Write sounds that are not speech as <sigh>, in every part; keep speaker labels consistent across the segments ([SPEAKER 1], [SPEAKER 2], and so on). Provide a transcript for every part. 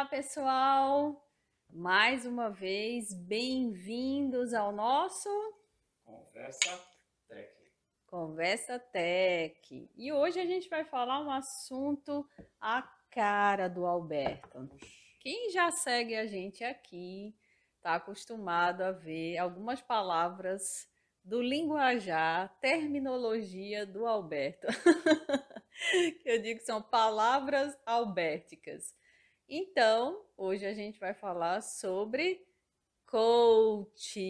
[SPEAKER 1] Olá, pessoal! Mais uma vez, bem-vindos ao nosso
[SPEAKER 2] Conversa Tech.
[SPEAKER 1] Conversa Tech. E hoje a gente vai falar um assunto a cara do Alberto. Quem já segue a gente aqui está acostumado a ver algumas palavras do linguajar, terminologia do Alberto. <laughs> que eu digo que são palavras albérticas. Então, hoje a gente vai falar sobre coach.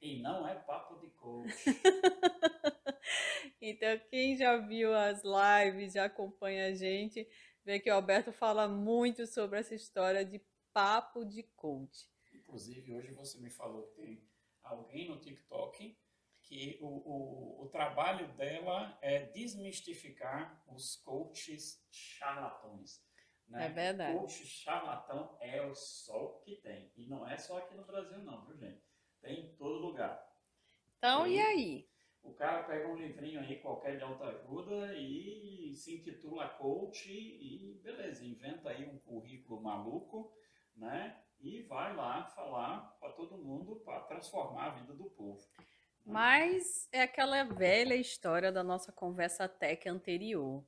[SPEAKER 2] E não é papo de coach. <laughs>
[SPEAKER 1] então, quem já viu as lives, já acompanha a gente, vê que o Alberto fala muito sobre essa história de papo de coach.
[SPEAKER 2] Inclusive, hoje você me falou que tem alguém no TikTok que o, o, o trabalho dela é desmistificar os coaches charlatões. Né?
[SPEAKER 1] É verdade.
[SPEAKER 2] Coach charlatão é o só que tem. E não é só aqui no Brasil, não, viu, gente? Tem em todo lugar.
[SPEAKER 1] Então, e, e aí?
[SPEAKER 2] O cara pega um livrinho aí qualquer de autoajuda e se intitula coach e beleza, inventa aí um currículo maluco, né? E vai lá falar para todo mundo para transformar a vida do povo.
[SPEAKER 1] Mas é aquela velha história da nossa conversa tech anterior.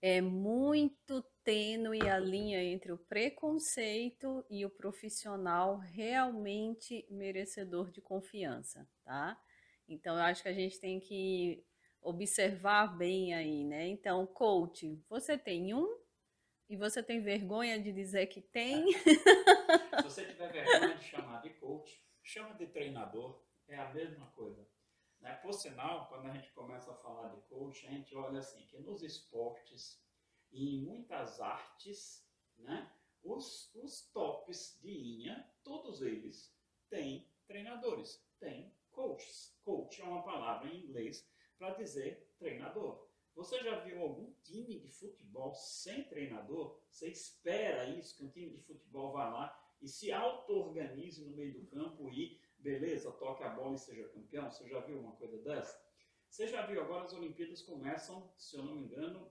[SPEAKER 1] É muito tênue a linha entre o preconceito e o profissional realmente merecedor de confiança, tá? Então, eu acho que a gente tem que observar bem aí, né? Então, coach, você tem um e você tem vergonha de dizer que tem? <laughs>
[SPEAKER 2] Se você tiver vergonha de chamar de coach, chama de treinador, é a mesma coisa. Né? Por sinal, quando a gente começa a falar de coach, a gente olha assim, que nos esportes em muitas artes, né, os, os tops de linha, todos eles têm treinadores, têm coaches. Coach é uma palavra em inglês para dizer treinador. Você já viu algum time de futebol sem treinador? Você espera isso, que um time de futebol vá lá e se auto-organize no meio do campo e, beleza, toque a bola e seja campeão? Você já viu uma coisa dessa? Você já viu agora as Olimpíadas começam, se eu não me engano,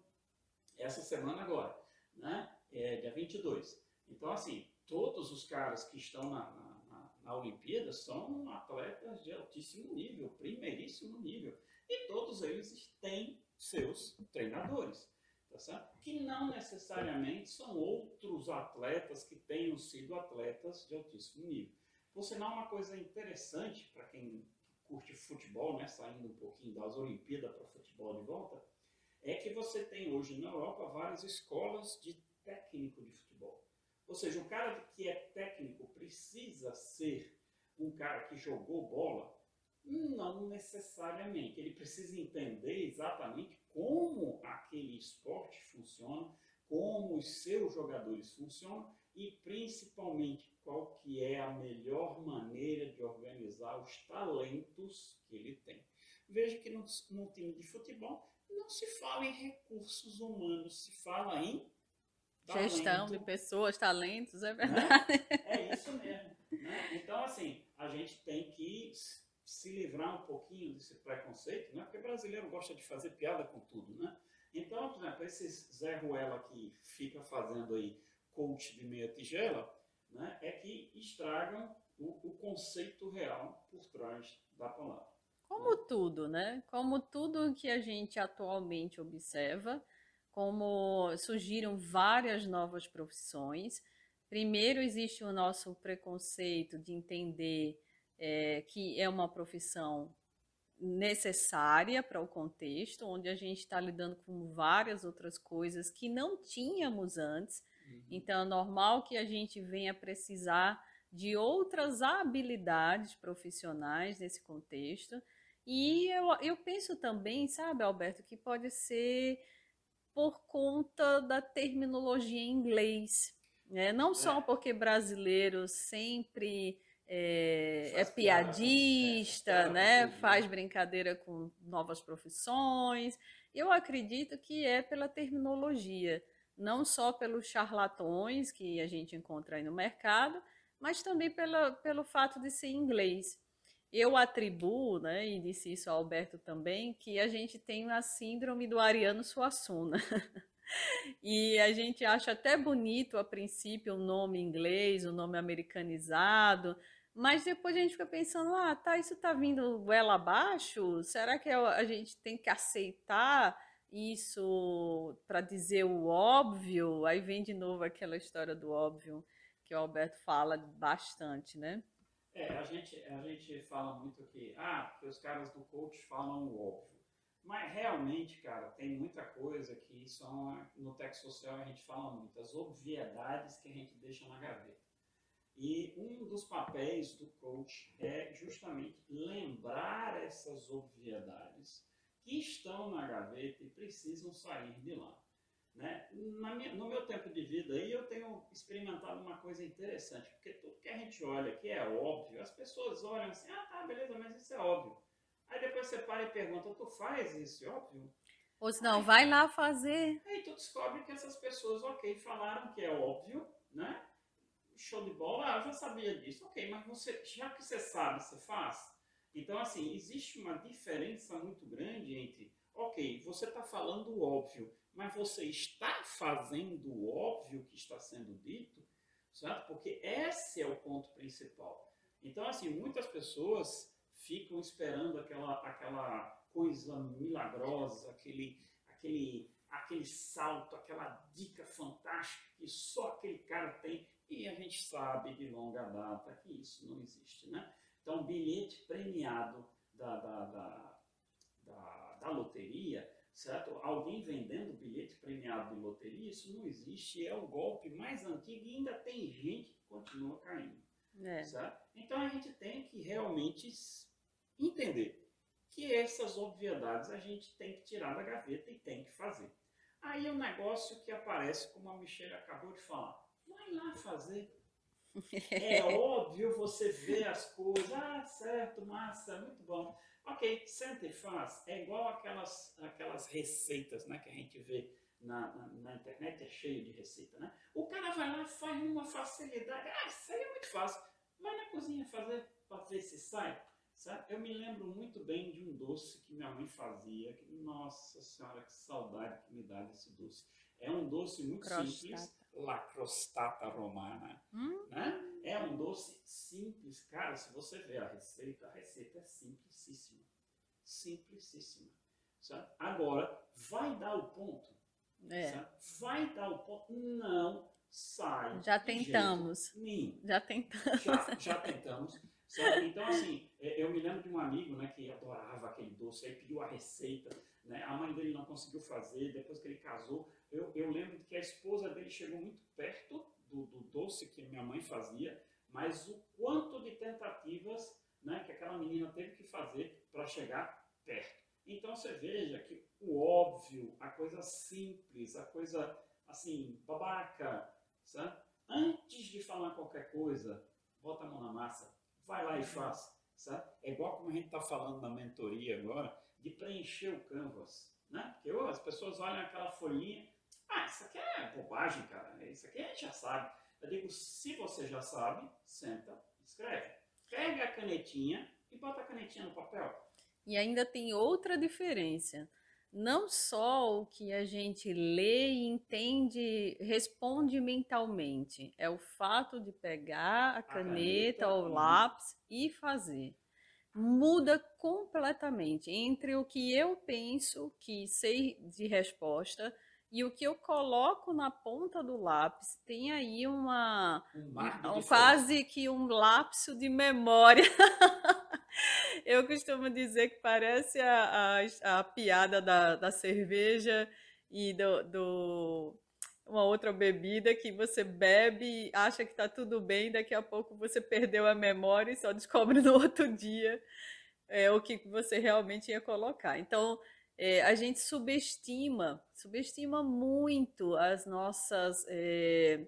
[SPEAKER 2] essa semana agora, né? É, dia 22. Então, assim, todos os caras que estão na, na, na, na Olimpíada são atletas de altíssimo nível, primeiríssimo nível. E todos eles têm seus treinadores, tá certo? Que não necessariamente são outros atletas que tenham sido atletas de altíssimo nível. Por sinal, uma coisa interessante para quem curte futebol, né, saindo um pouquinho das Olimpíadas para futebol de volta, é que você tem hoje na Europa várias escolas de técnico de futebol. Ou seja, o cara que é técnico precisa ser um cara que jogou bola? Não necessariamente. Ele precisa entender exatamente como aquele esporte funciona, como os seus jogadores funcionam e principalmente qual que é a melhor maneira de organizar os talentos que ele tem. Veja que no, no time de futebol não se fala em recursos humanos, se fala em
[SPEAKER 1] talento, gestão de pessoas, talentos, é né? verdade.
[SPEAKER 2] Né? É isso mesmo. Né? Então, assim, a gente tem que se livrar um pouquinho desse preconceito, né? porque brasileiro gosta de fazer piada com tudo. Né? Então, por exemplo, esses Zé Ruela que fica fazendo aí coach de meia tigela, né? é que estragam o, o conceito real por trás da palavra.
[SPEAKER 1] Como tudo, né? Como tudo que a gente atualmente observa, como surgiram várias novas profissões. Primeiro, existe o nosso preconceito de entender é, que é uma profissão necessária para o contexto, onde a gente está lidando com várias outras coisas que não tínhamos antes. Uhum. Então, é normal que a gente venha precisar de outras habilidades profissionais nesse contexto. E eu, eu penso também, sabe, Alberto, que pode ser por conta da terminologia em inglês. Né? Não só é. porque brasileiro sempre é, é piadista, é, né? faz brincadeira com novas profissões. Eu acredito que é pela terminologia, não só pelos charlatões que a gente encontra aí no mercado, mas também pela, pelo fato de ser inglês. Eu atribuo, né, e disse isso ao Alberto também, que a gente tem a síndrome do Ariano Suassuna. <laughs> E a gente acha até bonito a princípio o nome inglês, o nome americanizado, mas depois a gente fica pensando, ah, tá, isso tá vindo goela abaixo? Será que a gente tem que aceitar isso para dizer o óbvio? Aí vem de novo aquela história do óbvio que o Alberto fala bastante, né?
[SPEAKER 2] É, a gente, a gente fala muito que, ah, que os caras do coach falam o óbvio. Mas realmente, cara, tem muita coisa que são, no texto social a gente fala muito, as obviedades que a gente deixa na gaveta. E um dos papéis do coach é justamente lembrar essas obviedades que estão na gaveta e precisam sair de lá. Né? Minha, no meu tempo de vida aí eu tenho experimentado uma coisa interessante, porque tudo que a gente olha que é óbvio, as pessoas olham assim, ah tá, beleza, mas isso é óbvio. Aí depois você para e pergunta, tu faz isso, é óbvio?
[SPEAKER 1] Ou se não, vai lá fazer.
[SPEAKER 2] Aí tu descobre que essas pessoas, ok, falaram que é óbvio, né? Show de bola, ah, eu já sabia disso, ok, mas você, já que você sabe, você faz? Então, assim, existe uma diferença muito grande entre, ok, você está falando o óbvio, mas você está fazendo o óbvio que está sendo dito, certo? Porque esse é o ponto principal. Então, assim, muitas pessoas ficam esperando aquela, aquela coisa milagrosa, aquele, aquele, aquele salto, aquela dica fantástica que só aquele cara tem. E a gente sabe de longa data que isso não existe. Né? Então, bilhete premiado da, da, da, da, da loteria, certo? Alguém vendendo bilhete premiado de loteria, isso não existe. É o golpe mais antigo e ainda tem gente que continua caindo. É. Certo? Então a gente tem que realmente entender que essas obviedades a gente tem que tirar da gaveta e tem que fazer. Aí é um negócio que aparece, como a Michelle acabou de falar. Vai lá fazer. <laughs> É óbvio você ver as coisas. Ah, certo, massa, muito bom. Ok, senta e faz. É igual aquelas, aquelas receitas né, que a gente vê na, na, na, internet, é cheio de receita. Né? O cara vai lá faz uma facilidade. Ah, isso aí é muito fácil. Vai na cozinha fazer para ver se sai. Sabe? Eu me lembro muito bem de um doce que minha mãe fazia. Que, nossa senhora, que saudade que me dá desse doce. É um doce muito simples, la crostata romana. Hum? Né? É um doce simples. Cara, se você ver a receita, a receita é simplicíssima. Simplicíssima. Sabe? Agora, vai dar o ponto? É. Vai dar o ponto? Não sai.
[SPEAKER 1] Já tentamos. Já tentamos.
[SPEAKER 2] Já, já tentamos. Certo? Então, assim, é, eu me lembro de um amigo né, que adorava aquele doce, aí pediu a receita, né? a mãe dele não conseguiu fazer, depois que ele casou, eu, eu lembro que a esposa dele chegou muito perto do, do doce que minha mãe fazia, mas o quanto de tentativas né, que aquela menina teve que fazer para chegar perto. Então você veja que o óbvio, a coisa simples, a coisa assim, babaca, sabe? antes de falar qualquer coisa, bota a mão na massa, vai lá e faz. Sabe? É igual como a gente está falando na mentoria agora, de preencher o canvas. Né? Porque oh, as pessoas olham aquela folhinha, ah, isso aqui é bobagem, cara, isso aqui a gente já sabe. Eu digo, se você já sabe, senta, escreve. Pega a canetinha e bota a canetinha no papel.
[SPEAKER 1] E ainda tem outra diferença não só o que a gente lê e entende, responde mentalmente, é o fato de pegar a caneta, ou o lápis e fazer. Muda completamente entre o que eu penso que sei de resposta e o que eu coloco na ponta do lápis. Tem aí uma um, um quase que um lapso de memória <laughs> Eu costumo dizer que parece a, a, a piada da, da cerveja e do, do, uma outra bebida que você bebe, acha que está tudo bem, daqui a pouco você perdeu a memória e só descobre no <laughs> outro dia é, o que você realmente ia colocar. Então, é, a gente subestima, subestima muito as nossas é,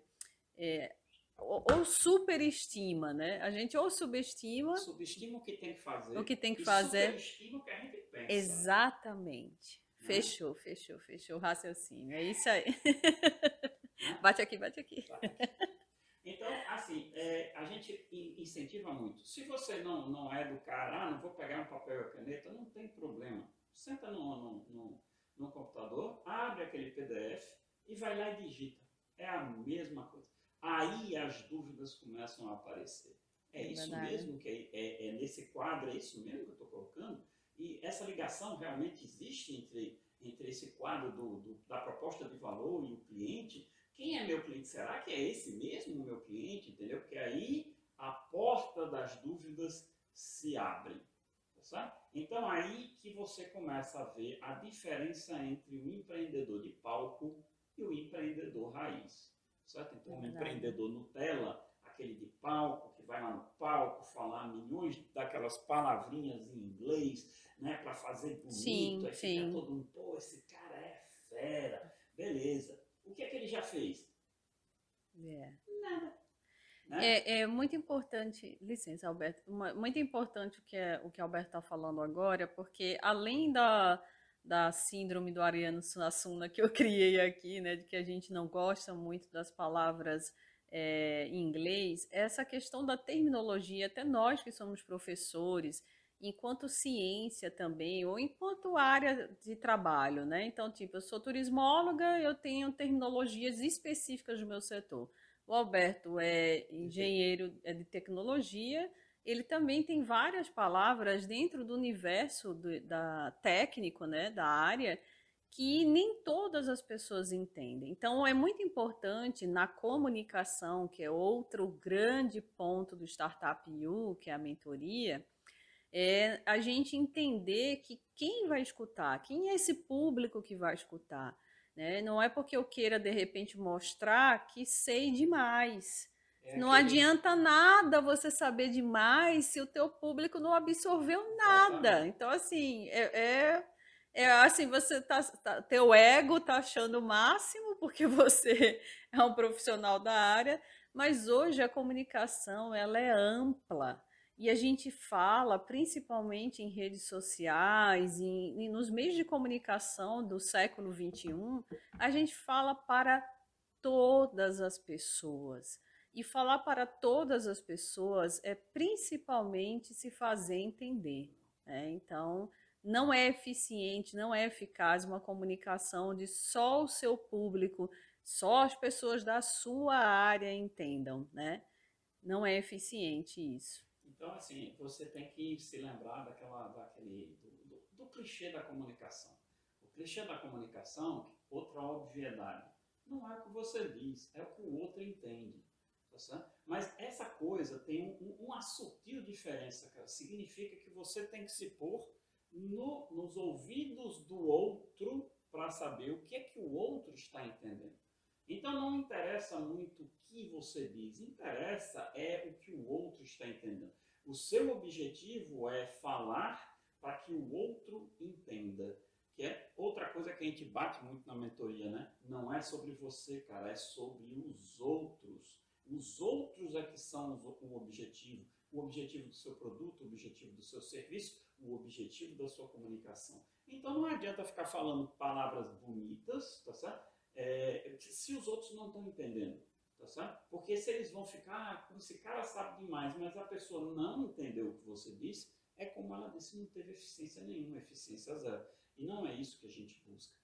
[SPEAKER 1] é, ou, ou superestima, né? A gente ou subestima.
[SPEAKER 2] Subestima o que tem que fazer.
[SPEAKER 1] O que tem que fazer.
[SPEAKER 2] Superestima o que a gente pensa.
[SPEAKER 1] Exatamente. Né? Fechou, fechou, fechou o raciocínio. É isso aí. bate aqui, bate aqui.
[SPEAKER 2] Então, assim, é, a gente incentiva muito. Se você não, não é do cara, ah, não vou pegar um papel e caneta, não tem problema. Senta no, no, no, no computador, abre aquele PDF, e vai lá e digita. É a mesma coisa. Aí as dúvidas começam a aparecer. É, é isso verdade. mesmo que é, é, é, nesse quadro, é isso mesmo que eu estou colocando? E essa ligação realmente existe entre, entre esse quadro do, do, da proposta de valor e o cliente? Quem é meu cliente? Será que é esse mesmo o meu cliente? Entendeu? Porque aí a porta das dúvidas se abre. Tá então aí que você começa a ver a diferença entre o empreendedor de palco e o empreendedor raiz. Certo? Então, o empreendedor Nutella, aquele de palco, que vai lá no palco falar milhões daquelas palavrinhas em inglês, né, para fazer bonito, sim, aí sim. todo mundo, pô, esse cara é fera, beleza. O que é que ele já fez?
[SPEAKER 1] É. Nada. Né? É, é, muito importante, licença, Alberto, muito importante o que, é, o que Alberto está falando agora, porque além da, da síndrome do Ariano Suassuna que eu <laughs> criei aqui, né, de que a gente não gosta muito das palavras é, em inglês, essa questão da terminologia, até nós que somos professores, enquanto ciência também, ou enquanto área de trabalho, né? Então, tipo, eu sou turismóloga, eu tenho terminologias específicas do meu setor. O Alberto é engenheiro é de tecnologia, ele também tem várias palavras dentro do universo do, da técnico, né, da área, que nem todas as pessoas entendem. Então, é muito importante na comunicação, que é outro grande ponto do Startup U, que é a mentoria, é a gente entender que quem vai escutar, quem é esse público que vai escutar. Né? Não é porque eu queira, de repente, mostrar que sei demais. É não aquele... adianta nada você saber demais se o teu público não absorveu nada. Então, assim, é, é, é assim, você tá, tá, teu ego tá achando o máximo porque <laughs> você é um profissional da área, mas hoje a comunicação ela é ampla. E a gente fala, principalmente em redes sociais e, e nos meios de comunicação do século XXI, a gente fala para todas as pessoas. E falar para todas as pessoas é principalmente se fazer entender. Né? Então, não é eficiente, não é eficaz uma comunicação de só o seu público, só as pessoas da sua área entendam, né? Não é eficiente isso.
[SPEAKER 2] Então, assim, você tem que se lembrar daquela, daquele, do, do, do clichê da comunicação. O clichê da comunicação, outra obviedade, não é o que você diz, é o que o outro entende. Tá Mas essa coisa tem um, uma sutil diferença, cara. Significa que você tem que se pôr no, nos ouvidos do outro para saber o que é que o outro está entendendo. Então não interessa muito o que você diz, interessa é o que o outro está entendendo. O seu objetivo é falar para que o outro entenda. Que é outra coisa que a gente bate muito na mentoria, né? Não é sobre você, cara, é sobre os outros. Os outros é que são o objetivo. O objetivo do seu produto, o objetivo do seu serviço, o objetivo da sua comunicação. Então não adianta ficar falando palavras bonitas, tá certo? É, se os outros não estão entendendo. Tá certo? Porque se eles vão ficar, como esse cara sabe demais, mas a pessoa não entendeu o que você disse, é como ela disse, não teve eficiência nenhuma, eficiência zero. E não é isso que a gente busca.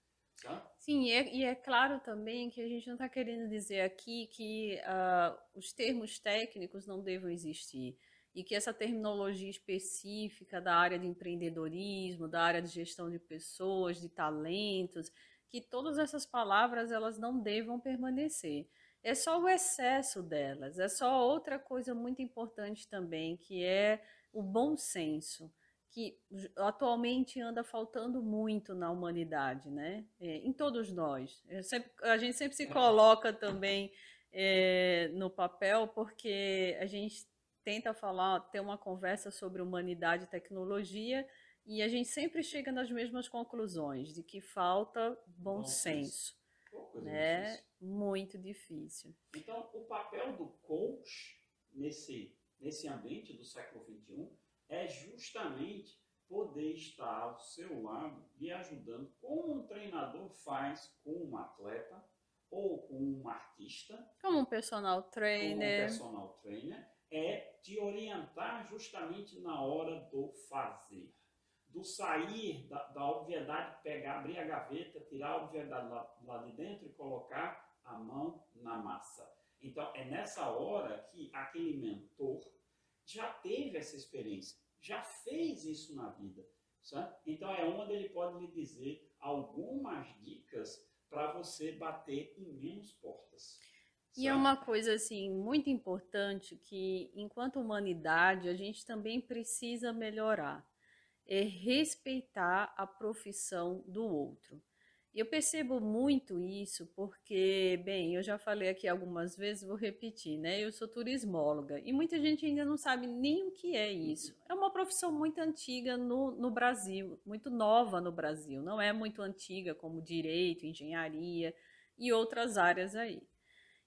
[SPEAKER 1] Sim, e é, e é, claro também que a gente não está querendo dizer aqui que uh, os termos técnicos não devam existir e que essa terminologia específica da área de empreendedorismo, da área de gestão de pessoas, de talentos, que todas essas palavras elas não devam permanecer. É só o excesso delas, é só outra coisa muito importante também, que é o bom senso, que atualmente anda faltando muito na humanidade, né? É, em todos nós. Sempre, a gente sempre se coloca também é, no papel porque a gente tenta falar, ter uma conversa sobre humanidade e tecnologia e a gente sempre chega nas mesmas conclusões, de que falta bom, bom senso. senso né? muito difícil.
[SPEAKER 2] Então, o papel do coach nesse, nesse ambiente do século XXI é justamente poder estar ao seu lado e ajudando, como um treinador faz com um atleta ou com um artista.
[SPEAKER 1] Como um personal trainer.
[SPEAKER 2] Um personal trainer, é te orientar justamente na hora do fazer. do sair da, da obviedade, pegar, abrir a gaveta, tirar a obviedade lá, lá de dentro e colocar a mão na massa. Então, é nessa hora que aquele mentor já teve essa experiência, já fez isso na vida. Sabe? Então, é onde ele pode lhe dizer algumas dicas para você bater em menos portas.
[SPEAKER 1] E é uma coisa assim muito importante que, enquanto humanidade, a gente também precisa melhorar, é respeitar a profissão do outro. Eu percebo muito isso porque, bem, eu já falei aqui algumas vezes, vou repetir, né? Eu sou turismóloga e muita gente ainda não sabe nem o que é isso. É uma profissão muito antiga no, no Brasil, muito nova no Brasil, não é muito antiga como direito, engenharia e outras áreas aí.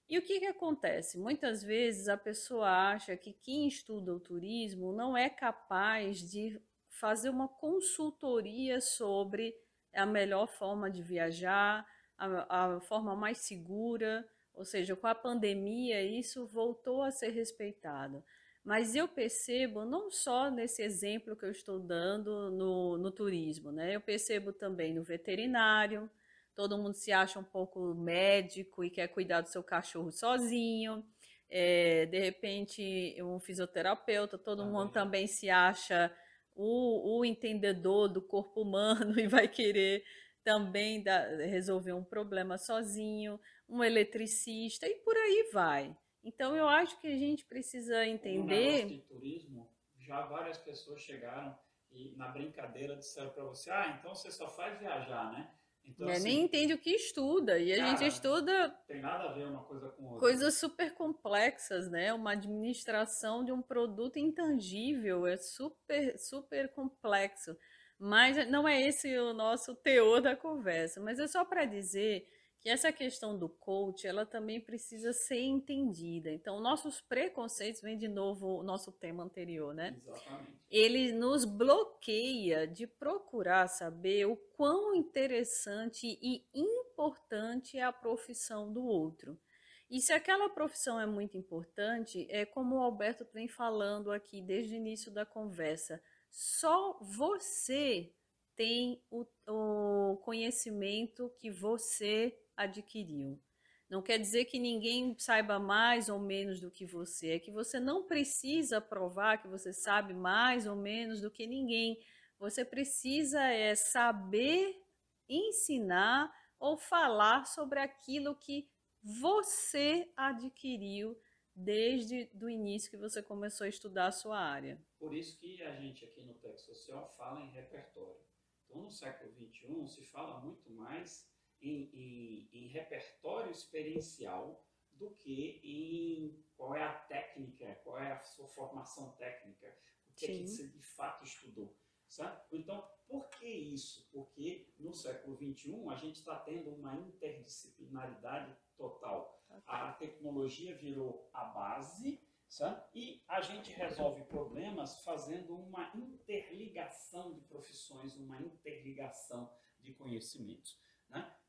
[SPEAKER 1] E o que, que acontece? Muitas vezes a pessoa acha que quem estuda o turismo não é capaz de fazer uma consultoria sobre a melhor forma de viajar, a, a forma mais segura, ou seja, com a pandemia isso voltou a ser respeitado. Mas eu percebo, não só nesse exemplo que eu estou dando no, no turismo, né? eu percebo também no veterinário, todo mundo se acha um pouco médico e quer cuidar do seu cachorro sozinho. É, de repente, um fisioterapeuta, todo mundo também se acha o, o entendedor do corpo humano <laughs> e vai querer também dar, resolver um problema sozinho, um eletricista e por aí vai. Então eu acho que a gente precisa entender.
[SPEAKER 2] No de turismo, já várias pessoas chegaram e na brincadeira disseram para você: ah, então você só faz viajar, né?
[SPEAKER 1] Então, é, assim, nem entende o que estuda. E a cara, gente estuda.
[SPEAKER 2] Tem nada a ver uma coisa com outra.
[SPEAKER 1] Coisas super complexas, né? Uma administração de um produto intangível é super, super complexo. Mas não é esse o nosso teor da conversa. Mas é só para dizer que essa questão do coach, ela também precisa ser entendida. Então, nossos preconceitos, vem de novo o nosso tema anterior, né?
[SPEAKER 2] Exatamente.
[SPEAKER 1] Ele nos bloqueia de procurar saber o quão interessante e importante é a profissão do outro. E se aquela profissão é muito importante, é como o Alberto vem falando aqui desde o início da conversa, só você tem o, o conhecimento que você adquiriu. Não quer dizer que ninguém saiba mais ou menos do que você, é que você não precisa provar que você sabe mais ou menos do que ninguém. Você precisa é saber ensinar ou falar sobre aquilo que você adquiriu desde o início que você começou a estudar a sua área.
[SPEAKER 2] Por isso que a gente aqui no Tec Social fala em repertório. Então, no século XXI, se fala muito mais em, em, em repertório experiencial do que em qual é a técnica, qual é a sua formação técnica, o que, é que você de fato estudou. Sabe? Então, por que isso? Porque no século XXI a gente está tendo uma interdisciplinaridade total. A tecnologia virou a base sabe? e a gente resolve problemas fazendo uma interligação de profissões, uma interligação de conhecimentos.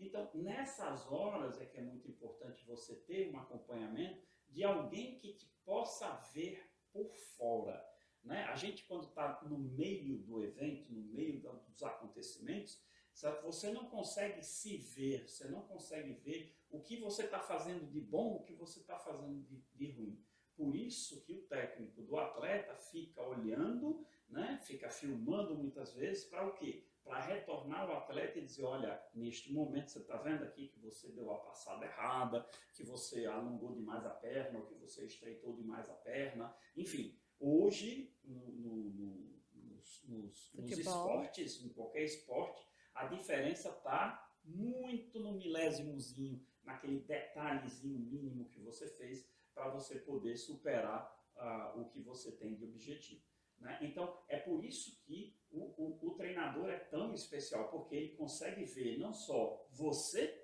[SPEAKER 2] Então, nessas horas é que é muito importante você ter um acompanhamento de alguém que te possa ver por fora. Né? A gente, quando está no meio do evento, no meio dos acontecimentos, sabe? você não consegue se ver, você não consegue ver o que você está fazendo de bom, o que você está fazendo de, de ruim. Por isso que o técnico do atleta fica olhando, né? fica filmando muitas vezes para o quê? Para retornar o atleta e dizer, olha, neste momento você está vendo aqui que você deu a passada errada, que você alongou demais a perna, ou que você estreitou demais a perna. Enfim, hoje, no, no, no, nos, nos, nos esportes, em qualquer esporte, a diferença está muito no milésimozinho, naquele detalhezinho mínimo que você fez para você poder superar uh, o que você tem de objetivo. Né? Então, é por isso que o, o, o, treinador é tão especial, porque ele consegue ver não só você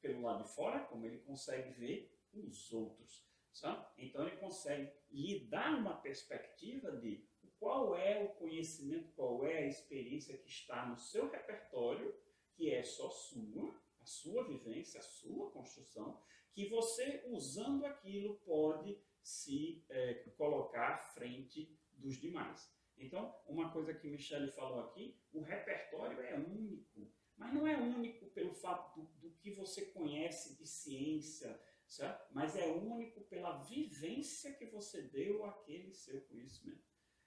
[SPEAKER 2] pelo lado de fora, como ele consegue ver os outros. Sabe? Então, ele consegue lhe dar uma perspectiva de qual é o conhecimento, qual é a experiência que está no seu repertório, que é só sua, a sua vivência, a sua construção, que você, usando aquilo, pode se é, colocar à frente dos demais. Então, uma coisa que Michele falou aqui, o repertório é único, mas não é único pelo fato do, do que você conhece de ciência, certo? mas é único pela vivência que você deu àquele seu conhecimento.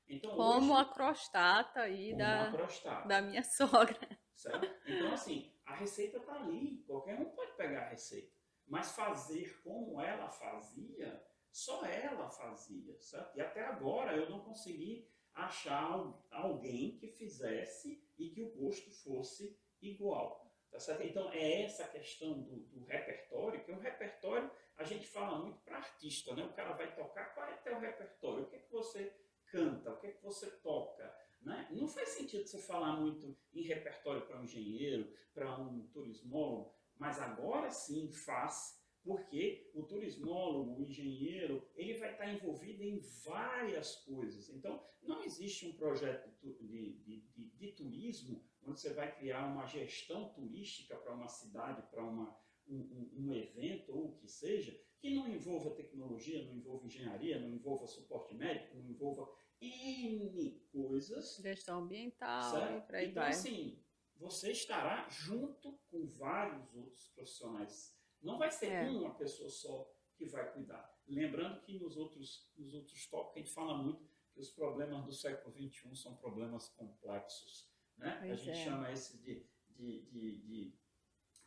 [SPEAKER 1] Então, como hoje, a crostata aí da, crostata, da minha sogra.
[SPEAKER 2] Certo? Então, assim, a receita está ali, qualquer um pode pegar a receita. Mas fazer como ela fazia, só ela fazia, certo? E até agora eu não consegui achar alguém que fizesse e que o gosto fosse igual. Tá certo? Então, é essa questão do, do repertório, que o repertório, a gente fala muito para artista, né? O cara vai tocar, qual é o teu repertório? O que, é que você canta? O que, é que você toca? Né? Não faz sentido você falar muito em repertório para um engenheiro, para um turismólogo, mas agora sim faz, porque o turismólogo, o engenheiro, ele vai estar envolvido em várias coisas. Então, não existe um projeto de, de, de, de turismo onde você vai criar uma gestão turística para uma cidade, para uma, um, um, evento ou o que seja, que não envolva tecnologia, não envolva engenharia, não envolva suporte médico, não envolva N coisas.
[SPEAKER 1] Gestão ambiental certo? para
[SPEAKER 2] Então, vai. assim, você estará junto com vários outros profissionais. Não vai ser é. uma pessoa só que vai cuidar. Lembrando que nos outros, nos outros tópicos a gente fala muito que os problemas do século XXI são problemas complexos. Né? a gente é. chama esse de, de, de, de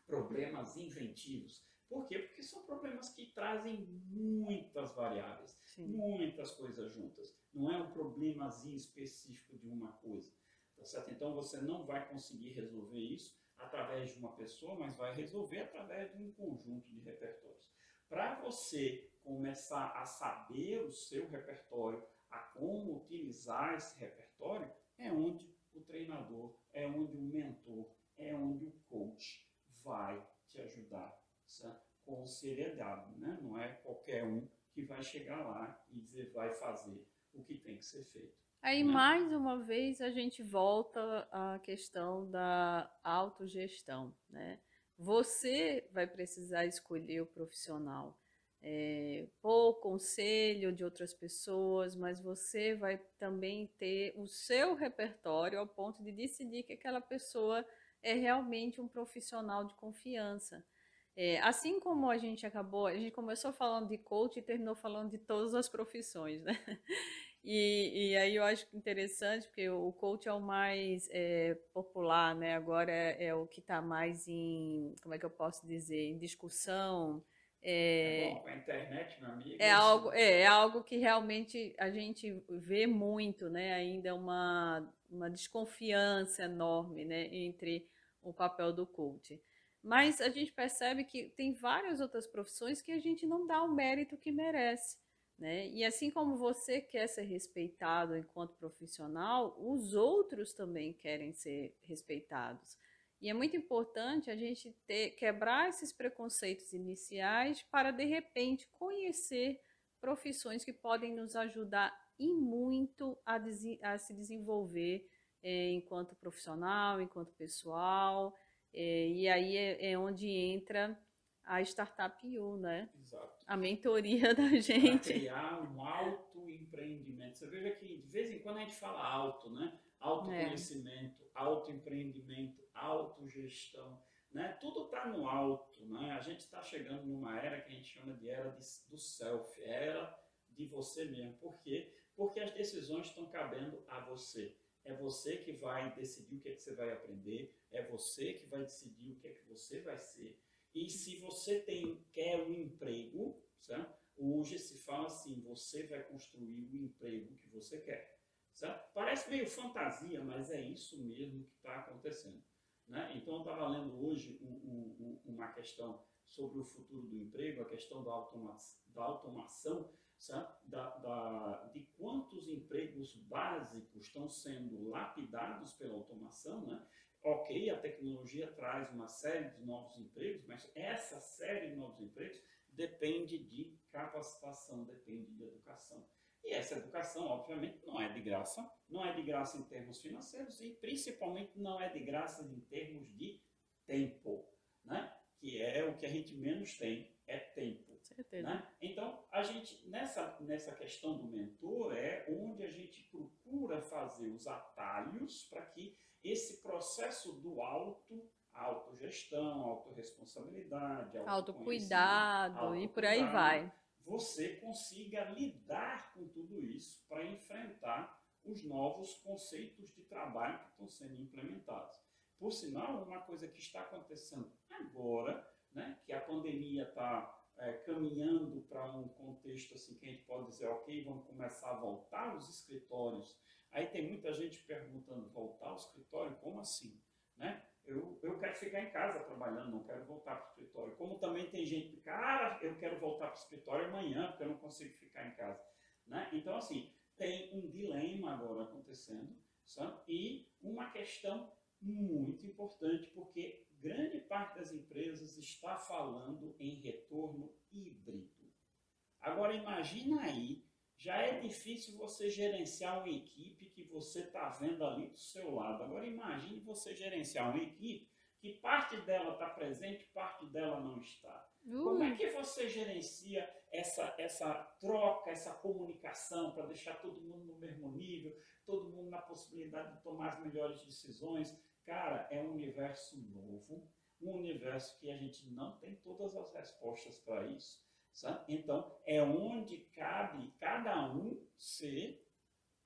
[SPEAKER 2] problemas inventivos. Por quê? Porque são problemas que trazem muitas variáveis, Sim. muitas coisas juntas. Não é um problemazinho específico de uma coisa. Tá certo? Então você não vai conseguir resolver isso através de uma pessoa, mas vai resolver através de um conjunto de repertórios. Para você começar a saber o seu repertório, a como utilizar esse repertório, é onde o treinador, é onde o mentor, é onde o coach vai te ajudar com seriedade. Né? Não é qualquer um que vai chegar lá e dizer vai fazer o que tem que ser feito.
[SPEAKER 1] Aí, né? mais uma vez, a gente volta à questão da autogestão. Né? Você vai precisar escolher o profissional é, por conselho de outras pessoas, mas você vai também ter o seu repertório ao ponto de decidir que aquela pessoa é realmente um profissional de confiança. É, assim como a gente acabou, a gente começou falando de coach e terminou falando de todas as profissões, né? <laughs> E, e aí eu acho interessante, porque o coach é o mais é, popular, né? Agora é, é o que está mais em, como é que eu posso dizer, em discussão,
[SPEAKER 2] é, é bom, a internet, meu amigo.
[SPEAKER 1] É algo, é, é, algo que realmente a gente vê muito, né? Ainda uma, uma desconfiança enorme, né? Entre o papel do coach. Mas a gente percebe que tem várias outras profissões que a gente não dá o mérito que merece. Né? E assim como você quer ser respeitado enquanto profissional, os outros também querem ser respeitados. E é muito importante a gente ter, quebrar esses preconceitos iniciais para, de repente, conhecer profissões que podem nos ajudar e muito a, a se desenvolver é, enquanto profissional, enquanto pessoal. É, e aí é, é, onde entra a Startup U, né?
[SPEAKER 2] Exato.
[SPEAKER 1] A mentoria da gente.
[SPEAKER 2] Pra criar um autoempreendimento. Você veja que de vez em quando a gente fala alto, né? Autoconhecimento, é. autoempreendimento, autogestão, né? Tudo está no alto, né? A gente está chegando numa era que a gente chama de era de, do self, era de você mesmo. Por quê? Porque as decisões estão cabendo a você. É você que vai decidir o que, é que você vai aprender, é você que vai decidir o que é que você vai ser. E se você tem quer um emprego, certo? hoje se fala assim, você vai construir o emprego que você quer. Certo? Parece meio fantasia, mas é isso mesmo que está acontecendo. Né? Então, eu estava lendo hoje um, um, uma questão sobre o futuro do emprego, a questão da, automa da automação, da, da, de quantos empregos básicos estão sendo lapidados pela automação. Né? Ok, a tecnologia traz uma série de novos empregos, mas essa série de novos empregos depende de capacitação, depende de educação. E essa educação, obviamente, não é de graça, não é de graça em termos financeiros e principalmente não é de graça em termos de tempo, né? que é o que a gente menos tem, é tempo.
[SPEAKER 1] certeza.
[SPEAKER 2] Né? Então, a gente, nessa, nessa questão do mentor, é onde a gente procura fazer os atalhos para que esse processo do auto, autogestão, autorresponsabilidade,
[SPEAKER 1] autocuidado e por aí vai.
[SPEAKER 2] Você consiga lidar com tudo isso para enfrentar os novos conceitos de trabalho que estão sendo implementados. Por sinal, uma coisa que está acontecendo agora, né, que a pandemia está é, caminhando para um contexto assim que a gente pode dizer, ok, vamos começar a voltar aos escritórios. Aí tem muita gente perguntando, voltar ao escritório? Como assim? Né? Eu, eu quero ficar em casa trabalhando, não quero voltar para o escritório. Como também tem gente, cara, eu quero voltar para o escritório amanhã, porque eu não consigo ficar em casa. Né? Então, assim, tem um dilema agora acontecendo, sabe? E uma questão muito importante, porque grande parte das empresas está falando em retorno híbrido. Agora imagina aí, já é difícil você gerenciar uma equipe que você está vendo ali do seu lado. Agora imagine você gerenciar uma equipe que parte dela está presente, parte dela não está. Uh. Como é que você gerencia essa, essa troca, essa comunicação para deixar todo mundo no mesmo nível, todo mundo na possibilidade de tomar as melhores decisões? Cara, é um universo novo, um universo que a gente não tem todas as respostas para isso. Sabe? Então, é onde cabe cada um ser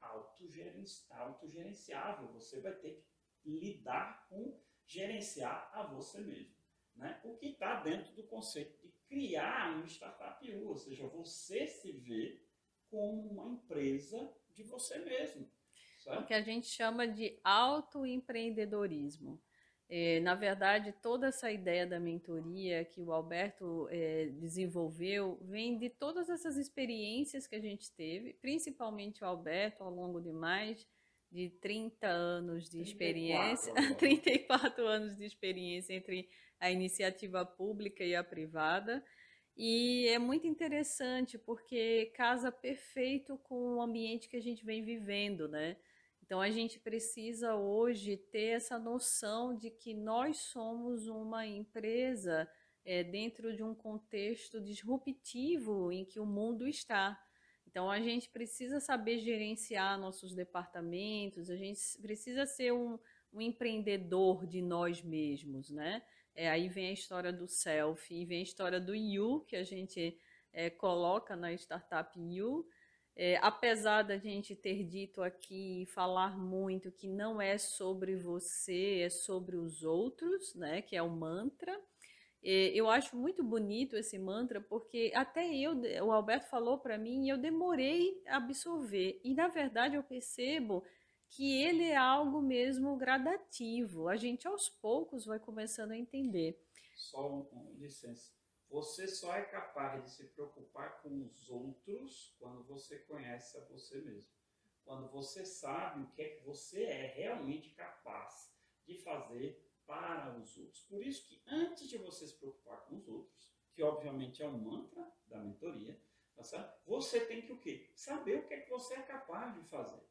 [SPEAKER 2] autogerenciável. Você vai ter que lidar com gerenciar a você mesmo. Né? O que está dentro do conceito de criar um startup U, ou seja, você se vê como uma empresa de você mesmo.
[SPEAKER 1] O que a gente chama de autoempreendedorismo. É, na verdade, toda essa ideia da mentoria que o Alberto é, desenvolveu vem de todas essas experiências que a gente teve, principalmente o Alberto, ao longo de mais de 30 anos de experiência, 34, 34 <laughs> anos de experiência entre a iniciativa pública e a privada. E é muito interessante porque casa perfeito com o ambiente que a gente vem vivendo, né? Então a gente precisa hoje ter essa noção de que nós somos uma empresa é, dentro de um contexto disruptivo em que o mundo está. Então a gente precisa saber gerenciar nossos departamentos, a gente precisa ser um, um empreendedor de nós mesmos, né? É, aí vem a história do self e vem a história do you que a gente é, coloca na startup You, é, apesar da gente ter dito aqui e falar muito que não é sobre você, é sobre os outros, né? Que é o mantra. É, eu acho muito bonito esse mantra porque até eu, o Alberto falou para mim e eu demorei a absorver. E na verdade eu percebo que ele é algo mesmo gradativo. A gente aos poucos vai começando a entender.
[SPEAKER 2] Só um, um licença. Você só é capaz de se preocupar com os outros quando você conhece a você mesmo. Quando você sabe o que é que você é realmente capaz de fazer para os outros. Por isso que antes de você se preocupar com os outros, que obviamente é um mantra da mentoria, tá você tem que o quê? Saber o que é que você é capaz de fazer.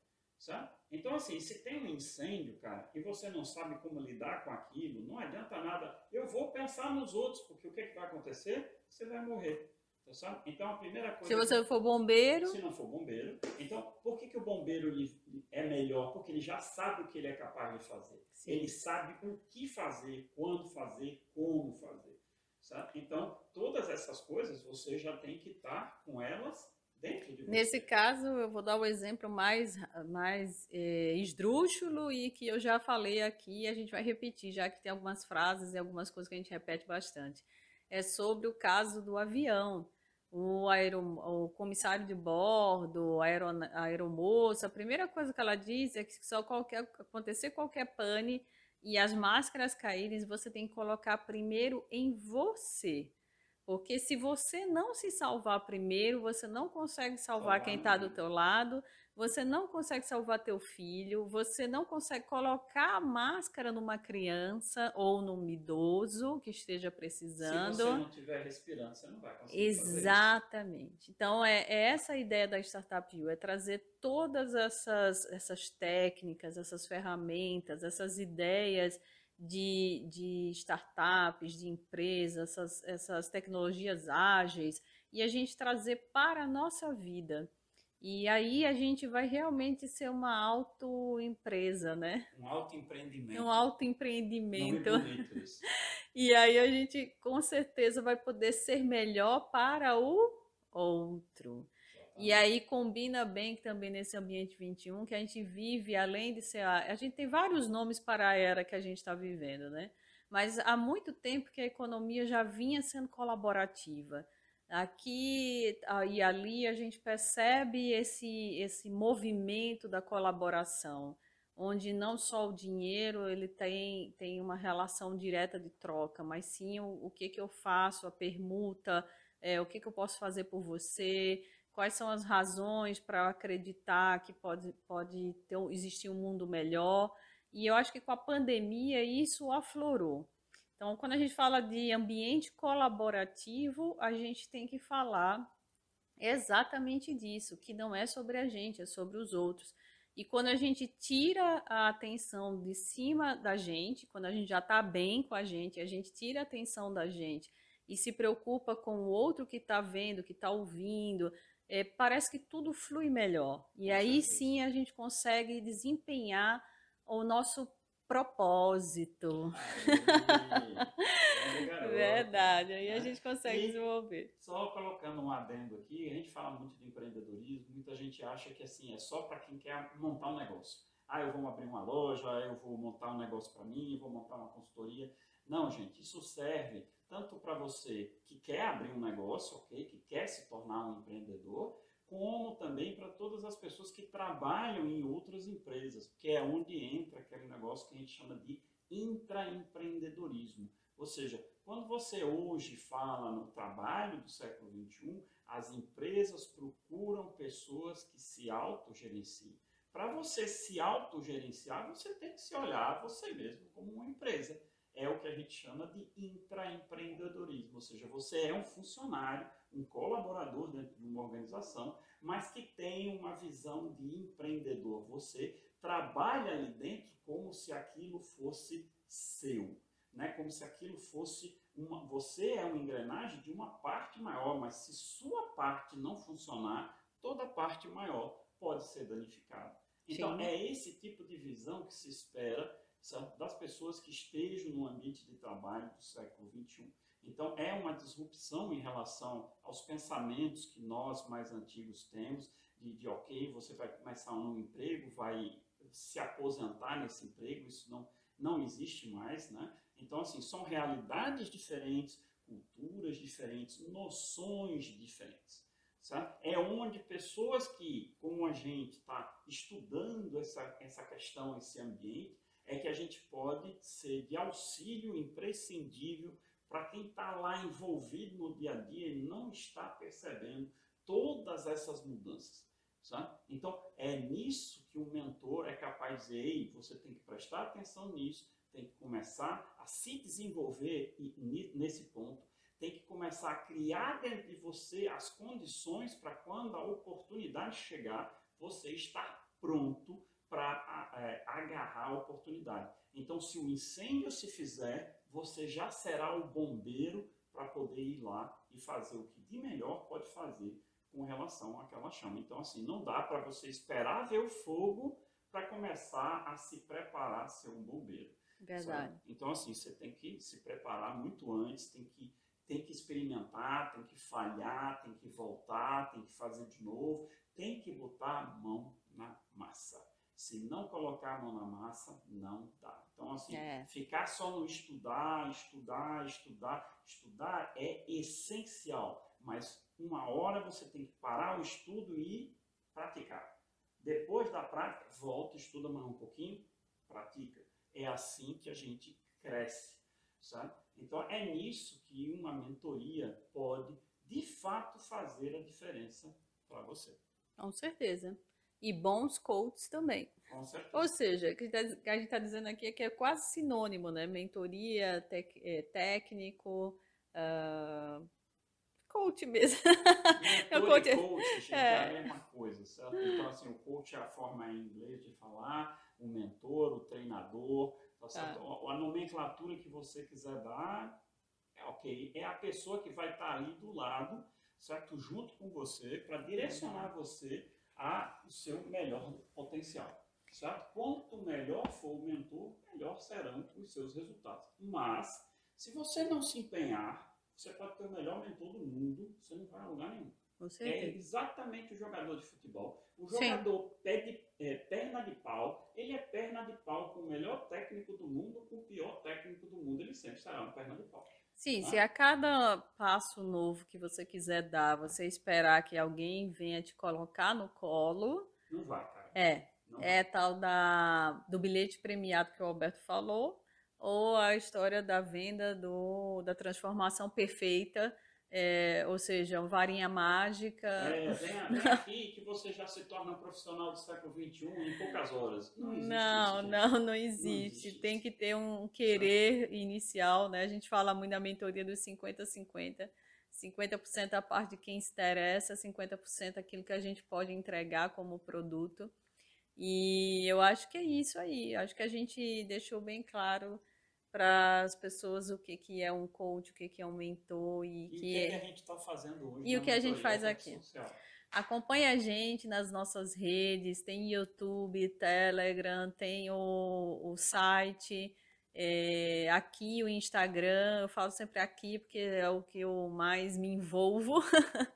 [SPEAKER 2] Sabe? Então, assim, se tem um incêndio, cara, e você não sabe como lidar com aquilo, não adianta nada. Eu vou pensar nos outros, porque o que, é que vai acontecer? Você vai morrer. Tá sabe? Então, a primeira coisa.
[SPEAKER 1] Se você for bombeiro.
[SPEAKER 2] Se não for bombeiro. Então, por que, que o bombeiro é melhor? Porque ele já sabe o que ele é capaz de fazer. Sim. Ele sabe o que fazer, quando fazer, como fazer. Sabe? Então, todas essas coisas você já tem que estar com elas
[SPEAKER 1] Nesse caso, eu vou dar o um exemplo mais, mais é, esdrúxulo e que eu já falei aqui, a gente vai repetir, já que tem algumas frases e algumas coisas que a gente repete bastante. É sobre o caso do avião. O, aero, o comissário de bordo, a, aeromoça, a primeira coisa que ela diz é que só qualquer, acontecer qualquer pane e as máscaras caírem, você tem que colocar primeiro em você. Porque se você não se salvar primeiro, você não consegue salvar quem está do teu lado, você não consegue salvar teu filho, você não consegue colocar a máscara numa criança ou num idoso que esteja precisando. Se você
[SPEAKER 2] não estiver respirando, você não vai conseguir
[SPEAKER 1] Exatamente. Então, é, é, essa a ideia da Startup U, é trazer todas essas, essas técnicas, essas ferramentas, essas ideias de, de startups, de empresas, essas, essas tecnologias ágeis e a gente trazer para a nossa vida. E aí a gente vai realmente ser uma autoempresa, né?
[SPEAKER 2] Um autoempreendimento.
[SPEAKER 1] Um autoempreendimento.
[SPEAKER 2] É isso. <laughs>
[SPEAKER 1] E aí a gente com certeza vai poder ser melhor para o outro. E aí combina bem também nesse ambiente 21 que a gente vive, além de ser a, a gente tem vários nomes para a era que a gente está vivendo, né? Mas há muito tempo que a economia já vinha sendo colaborativa. Aqui e ali a gente percebe esse, esse movimento da colaboração, onde não só o dinheiro ele tem, tem uma relação direta de troca, mas sim o, o que, que eu faço, a permuta, é, o que, que eu posso fazer por você, quais são as razões para acreditar que pode, pode ter, existir um mundo melhor. E eu acho que com a pandemia isso aflorou. Então, quando a gente fala de ambiente colaborativo, a gente tem que falar exatamente disso, que não é sobre a gente, é sobre os outros. E quando a gente tira a atenção de cima da gente, quando a gente já está bem com a gente, a gente tira a atenção da gente e se preocupa com o outro que está vendo, que está ouvindo, é, parece que tudo flui melhor. E aí sim a gente consegue desempenhar o nosso propósito.
[SPEAKER 2] Aí, <laughs>
[SPEAKER 1] Verdade, aí a
[SPEAKER 2] né?
[SPEAKER 1] gente consegue
[SPEAKER 2] E
[SPEAKER 1] desenvolver.
[SPEAKER 2] Só colocando um adendo aqui, a gente fala muito de empreendedorismo, muita gente acha que assim é só para quem quer montar um negócio. Ah, eu vou abrir uma loja, eu vou montar um negócio para mim, vou montar uma consultoria. Não, gente, isso serve tanto para você que quer abrir um negócio, ok, que quer se tornar um empreendedor, como também para todas as pessoas que trabalham em outras empresas, que é onde entra aquele negócio que a gente chama de intraempreendedorismo. Ou seja, quando você hoje fala no trabalho do século XXI, as empresas procuram pessoas que se autogerenciem. Para você se autogerenciar, você tem que se olhar você mesmo como uma empresa. É o que a gente chama de intraempreendedorismo, ou seja, você é um funcionário, um colaborador dentro de uma organização, mas que tem uma visão de empreendedor. Você trabalha ali dentro como se aquilo fosse seu, né? Como se aquilo fosse uma. Você é uma engrenagem de uma parte maior, mas se sua parte não funcionar, toda a parte maior pode ser danificada. Então
[SPEAKER 1] Sim.
[SPEAKER 2] é esse tipo de visão que se espera das pessoas que estejam no ambiente de trabalho do século XXI. Então, é uma disrupção em relação aos pensamentos que nós mais antigos temos, de, de ok, você vai começar um emprego, vai se aposentar nesse emprego, isso não, não existe mais, né? Então, assim, são realidades diferentes, culturas diferentes, noções diferentes. Sabe? É onde pessoas que, como a gente, está estudando essa, essa questão, esse ambiente, é que a gente pode ser de auxílio imprescindível para quem está lá envolvido no dia a dia e não está percebendo todas essas mudanças. Sabe? Então, é nisso que o mentor é capaz de dizer, ei, você tem que prestar atenção nisso, tem que começar a se desenvolver nesse ponto, tem que começar a criar dentro de você as condições para quando a oportunidade chegar, você estar pronto para é, agarrar a oportunidade. Então, se o incêndio se fizer, você já será o bombeiro para poder ir lá e fazer o que de melhor pode fazer com relação àquela chama. Então, assim, não dá para você esperar ver o fogo para começar a se preparar a ser um bombeiro.
[SPEAKER 1] Verdade.
[SPEAKER 2] Sabe? Então, assim, você tem que se preparar muito antes, tem que, tem que experimentar, tem que falhar, tem que voltar, tem que fazer de novo, tem que botar a mão na massa. Se não colocar a mão na massa, não dá. Então, assim,
[SPEAKER 1] É.
[SPEAKER 2] ficar só no estudar, estudar, estudar, estudar é essencial. Mas uma hora você tem que parar o estudo e praticar. Depois da prática, volta, estuda mais um pouquinho, pratica. É assim que a gente cresce, sabe? Então, é nisso que uma mentoria pode, de fato, fazer a diferença para você.
[SPEAKER 1] Com certeza. E bons coaches também. Ou seja, o que a gente está dizendo aqui é que é quase sinônimo, né? Mentoria, tec- é, técnico, ah, coach mesmo. <laughs> É o
[SPEAKER 2] Mentor
[SPEAKER 1] coach.
[SPEAKER 2] e coach, gente, é.
[SPEAKER 1] É.
[SPEAKER 2] a mesma coisa, certo? Então, assim, o coach é a forma em inglês de falar, o mentor, o treinador, tá certo? A, a nomenclatura que você quiser dar, é ok. É a pessoa que vai estar ali do lado certo? Junto com você, para direcionar você ao seu melhor potencial, certo? Quanto melhor for o mentor, melhor serão os seus resultados. Mas, se você não se empenhar, você pode ter o melhor mentor do mundo, você não vai a lugar nenhum. É exatamente o jogador de futebol. O jogador pede, é, perna de pau, ele é perna de pau com o melhor técnico do mundo, com o pior técnico do mundo, ele sempre será um perna de pau.
[SPEAKER 1] Sim, tá? se a cada passo novo que você quiser dar, você esperar que alguém venha te colocar no colo.
[SPEAKER 2] Não vai, cara.
[SPEAKER 1] É. Não é vai. tal da, do bilhete premiado que o Alberto falou, ou a história da venda do, da transformação perfeita é, ou seja, uma varinha mágica.
[SPEAKER 2] É, vem, vem aqui <laughs> que você já se torna um profissional do século XXI em poucas horas. Não, existe
[SPEAKER 1] não, não, não, existe. não existe. Tem que ter um querer inicial, né? A gente fala muito da mentoria dos 50-50. 50% a parte de quem se interessa, 50% aquilo que a gente pode entregar como produto. E eu acho que é isso aí. Acho que a gente deixou bem claro para as pessoas o que, que é um coach, o que, que é um mentor
[SPEAKER 2] e,
[SPEAKER 1] e que,
[SPEAKER 2] que, é... que a gente está fazendo hoje.
[SPEAKER 1] E o que a gente faz aqui. Social. Acompanhe a gente nas nossas redes, tem YouTube, Telegram, tem o, o site, é, aqui o Instagram, eu falo sempre aqui porque é o que eu mais me envolvo. <laughs>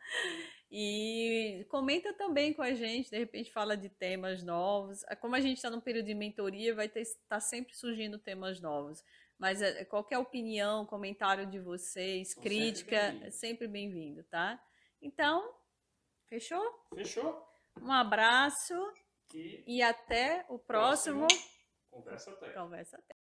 [SPEAKER 1] e comenta também com a gente, de repente fala de temas novos. Como a gente está no período de mentoria, vai estar tá sempre surgindo temas novos. Mas é, qualquer opinião, comentário de vocês, crítica, sempre é sempre bem-vindo, tá? Então, fechou?
[SPEAKER 2] Fechou.
[SPEAKER 1] Um abraço e, e até o próximo.
[SPEAKER 2] próximo. Conversa até.
[SPEAKER 1] Conversa até.